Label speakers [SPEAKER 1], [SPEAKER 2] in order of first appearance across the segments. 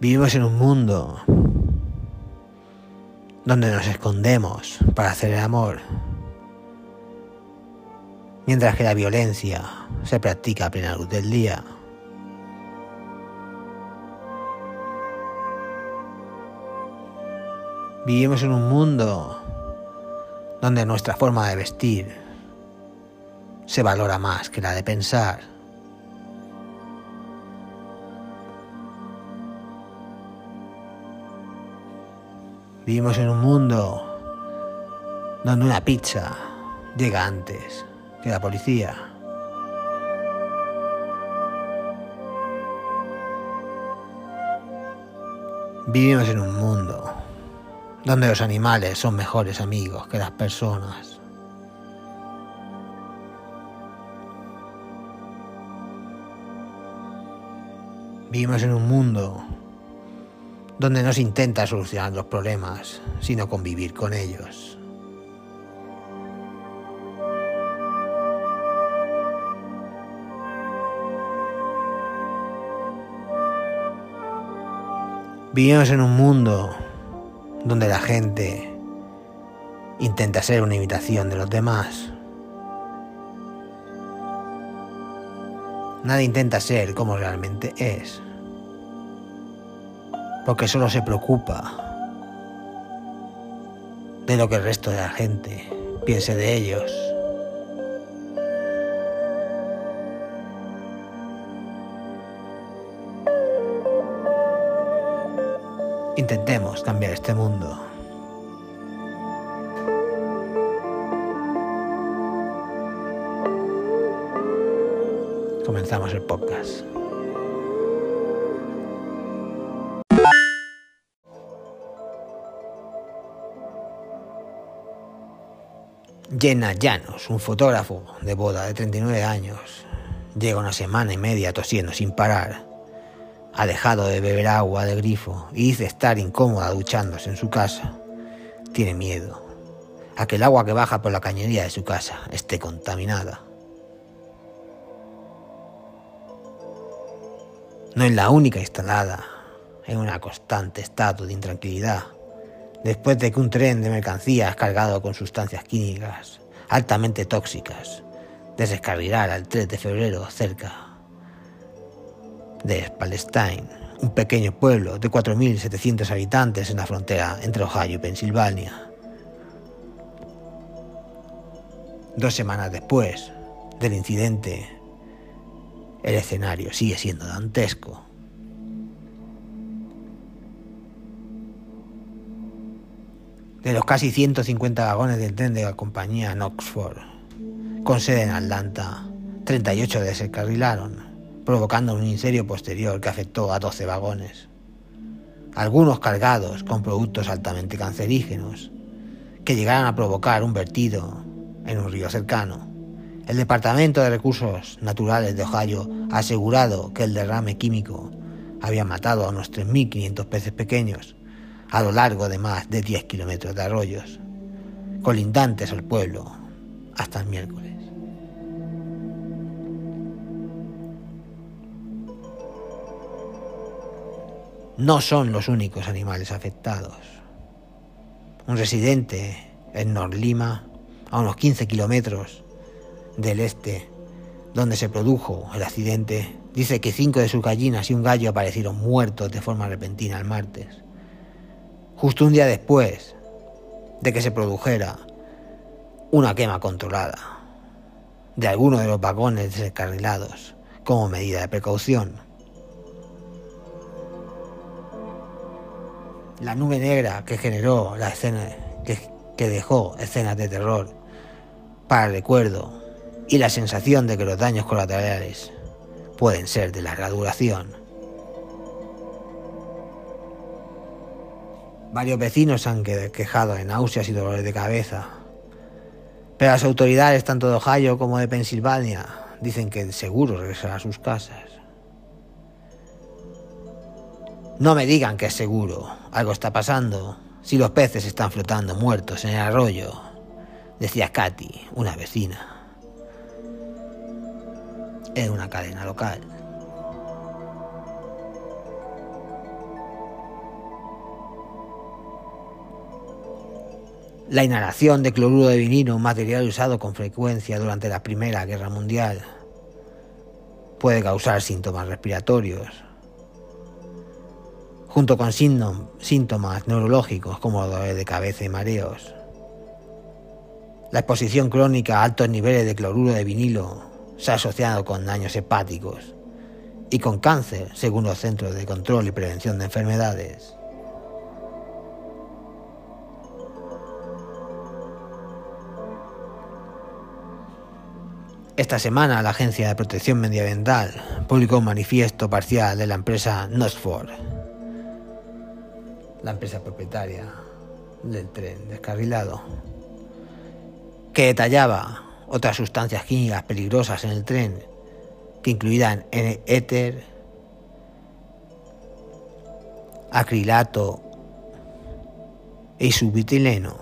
[SPEAKER 1] Vivimos en un mundo donde nos escondemos para hacer el amor, mientras que la violencia se practica a plena luz del día. Vivimos en un mundo donde nuestra forma de vestir se valora más que la de pensar. Vivimos en un mundo donde una pizza llega antes que la policía. Vivimos en un mundo donde los animales son mejores amigos que las personas. Vivimos en un mundo donde no se intenta solucionar los problemas, sino convivir con ellos. Vivimos en un mundo donde la gente intenta ser una imitación de los demás. Nadie intenta ser como realmente es, porque solo se preocupa de lo que el resto de la gente piense de ellos. Intentemos cambiar este mundo. Comenzamos el podcast. Jenna Llanos, un fotógrafo de boda de 39 años, llega una semana y media tosiendo sin parar ha dejado de beber agua del grifo y dice estar incómoda duchándose en su casa. Tiene miedo a que el agua que baja por la cañería de su casa esté contaminada. No es la única instalada en una constante estado de intranquilidad después de que un tren de mercancías cargado con sustancias químicas altamente tóxicas descarrilara el 3 de febrero cerca de Palestine, un pequeño pueblo de 4.700 habitantes en la frontera entre Ohio y Pensilvania. Dos semanas después del incidente, el escenario sigue siendo dantesco. De los casi 150 vagones del tren de la compañía Knoxford, con sede en Atlanta, 38 descarrilaron provocando un incendio posterior que afectó a 12 vagones, algunos cargados con productos altamente cancerígenos, que llegaron a provocar un vertido en un río cercano. El Departamento de Recursos Naturales de Ohio ha asegurado que el derrame químico había matado a unos 3.500 peces pequeños a lo largo de más de 10 kilómetros de arroyos, colindantes al pueblo, hasta el miércoles. no son los únicos animales afectados. Un residente en Norlima, a unos 15 kilómetros del este, donde se produjo el accidente, dice que cinco de sus gallinas y un gallo aparecieron muertos de forma repentina el martes, justo un día después de que se produjera una quema controlada de alguno de los vagones descarrilados como medida de precaución. la nube negra que generó la escena, que, dejó escenas de terror para el recuerdo y la sensación de que los daños colaterales pueden ser de larga duración. Varios vecinos han quejado de náuseas y dolores de cabeza, pero las autoridades tanto de Ohio como de Pensilvania dicen que seguro regresará a sus casas. No me digan que es seguro. Algo está pasando. Si los peces están flotando muertos en el arroyo, decía Katy, una vecina. En una cadena local. La inhalación de cloruro de vinilo, un material usado con frecuencia durante la Primera Guerra Mundial, puede causar síntomas respiratorios, junto con síntomas neurológicos como dolores de cabeza y mareos. La exposición crónica a altos niveles de cloruro de vinilo se ha asociado con daños hepáticos y con cáncer, según los Centros de Control y Prevención de Enfermedades. Esta semana la Agencia de Protección Medioambiental publicó un manifiesto parcial de la empresa Nosford, la empresa propietaria del tren descarrilado, que detallaba otras sustancias químicas peligrosas en el tren que incluían éter, acrilato y subitileno.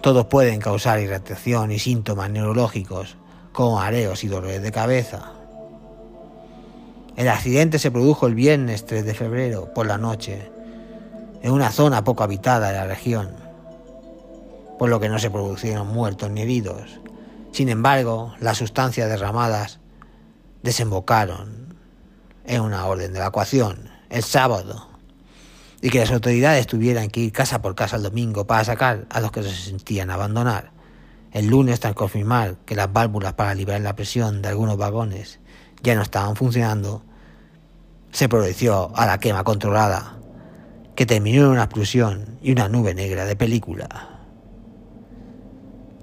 [SPEAKER 1] Todos pueden causar irritación y síntomas neurológicos con areos y dolores de cabeza. El accidente se produjo el viernes 3 de febrero por la noche, en una zona poco habitada de la región, por lo que no se produjeron muertos ni heridos. Sin embargo, las sustancias derramadas desembocaron en una orden de evacuación el sábado y que las autoridades tuvieran que ir casa por casa el domingo para sacar a los que se sentían abandonar. El lunes, tras confirmar que las válvulas para liberar la presión de algunos vagones ya no estaban funcionando, se produjo a la quema controlada, que terminó en una explosión y una nube negra de película.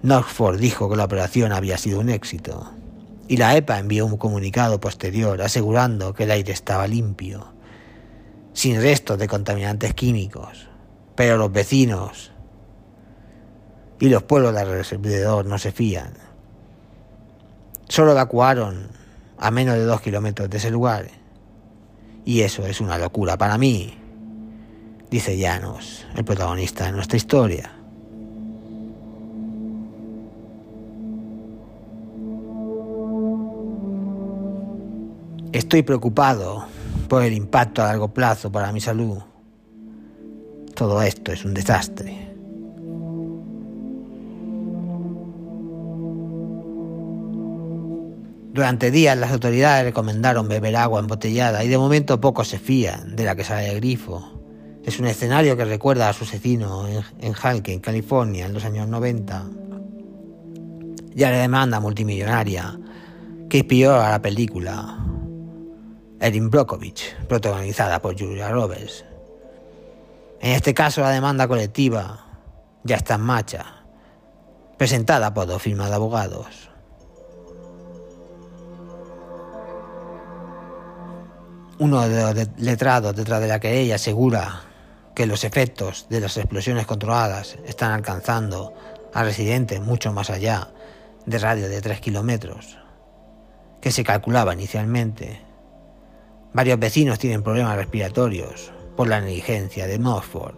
[SPEAKER 1] Knoxford dijo que la operación había sido un éxito, y la EPA envió un comunicado posterior asegurando que el aire estaba limpio, sin restos de contaminantes químicos, pero los vecinos y los pueblos de alrededor no se fían. Solo evacuaron a menos de dos kilómetros de ese lugar. Y eso es una locura para mí, dice Llanos, el protagonista de nuestra historia. Estoy preocupado por el impacto a largo plazo para mi salud. Todo esto es un desastre. Durante días las autoridades recomendaron beber agua embotellada y de momento pocos se fían de la que sale del grifo. Es un escenario que recuerda a su en, en en California, en los años 90. Y a la demanda multimillonaria que inspiró a la película Erin Brockovich, protagonizada por Julia Roberts. En este caso la demanda colectiva ya está en marcha, presentada por dos firmas de abogados. Uno de los letrados detrás de la que ella asegura que los efectos de las explosiones controladas están alcanzando a residentes mucho más allá de radio de 3 kilómetros, que se calculaba inicialmente. Varios vecinos tienen problemas respiratorios por la negligencia de Norfolk.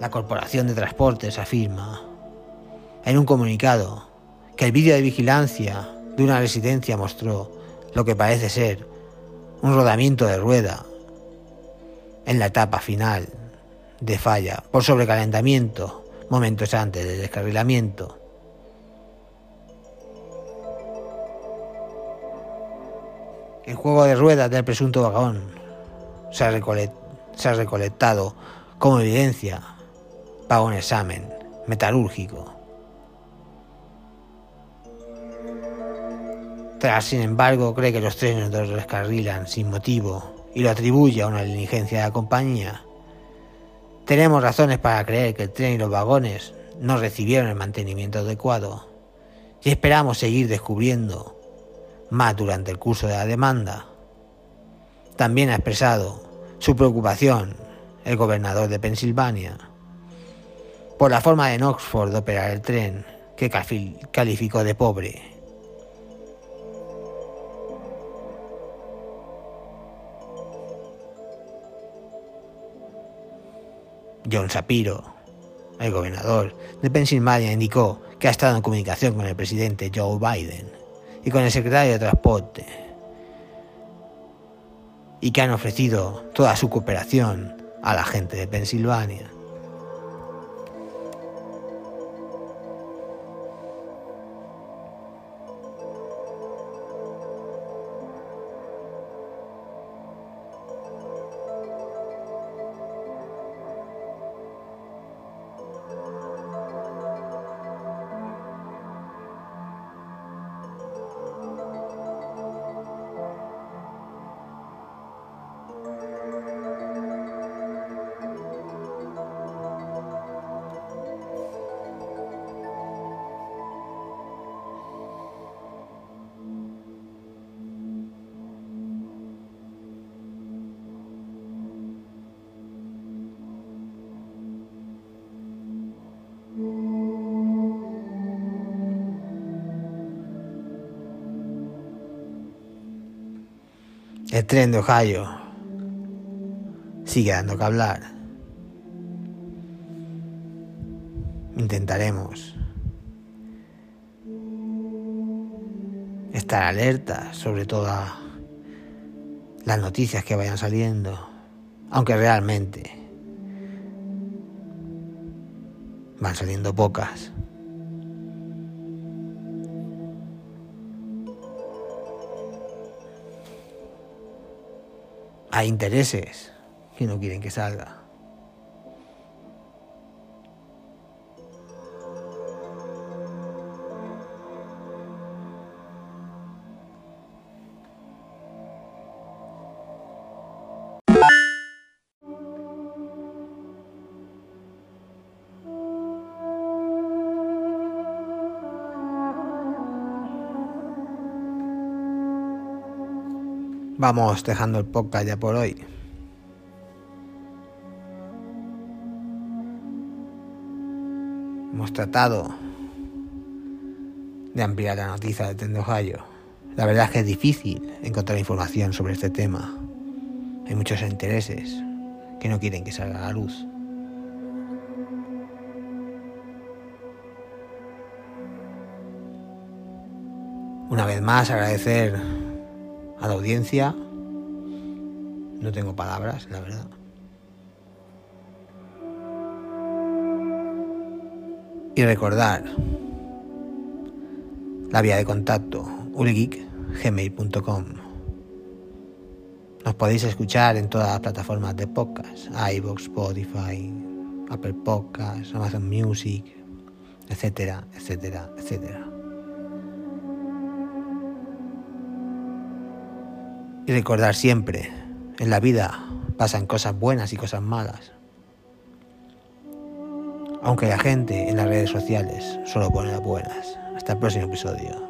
[SPEAKER 1] La Corporación de Transportes afirma en un comunicado que el vídeo de vigilancia de una residencia mostró lo que parece ser un rodamiento de rueda en la etapa final de falla por sobrecalentamiento momentos antes del descarrilamiento. El juego de ruedas del presunto vagón se ha, recolectado como evidencia para un examen metalúrgico. Sin embargo, cree que los trenes los descarrilan sin motivo y lo atribuye a una negligencia de la compañía. Tenemos razones para creer que el tren y los vagones no recibieron el mantenimiento adecuado y esperamos seguir descubriendo más durante el curso de la demanda. También ha expresado su preocupación el gobernador de Pensilvania por la forma de Oxford de operar el tren que calificó de pobre John Shapiro, el gobernador de Pensilvania, indicó que ha estado en comunicación con el presidente Joe Biden y con el secretario de Transporte y que han ofrecido toda su cooperación a la gente de Pensilvania. El tren de Ohio sigue dando que hablar. Intentaremos estar alerta sobre todas las noticias que vayan saliendo, aunque realmente van saliendo pocas. Hay intereses que no quieren que salga. Vamos dejando el podcast ya por hoy. Hemos tratado de ampliar la noticia de Tendo. La verdad es que es difícil encontrar información sobre este tema. Hay muchos intereses que no quieren que salga a la luz. Una vez más agradecer a la audiencia. No tengo palabras, la verdad. Y recordar la vía de contacto uligeek.gmail.com Nos podéis escuchar en todas las plataformas de podcast, iVoox, Spotify, Apple Podcasts, Amazon Music, etcétera, etcétera, etcétera. Y recordar siempre, en la vida pasan cosas buenas y cosas malas. Aunque la gente en las redes sociales solo pone las buenas. Hasta el próximo episodio.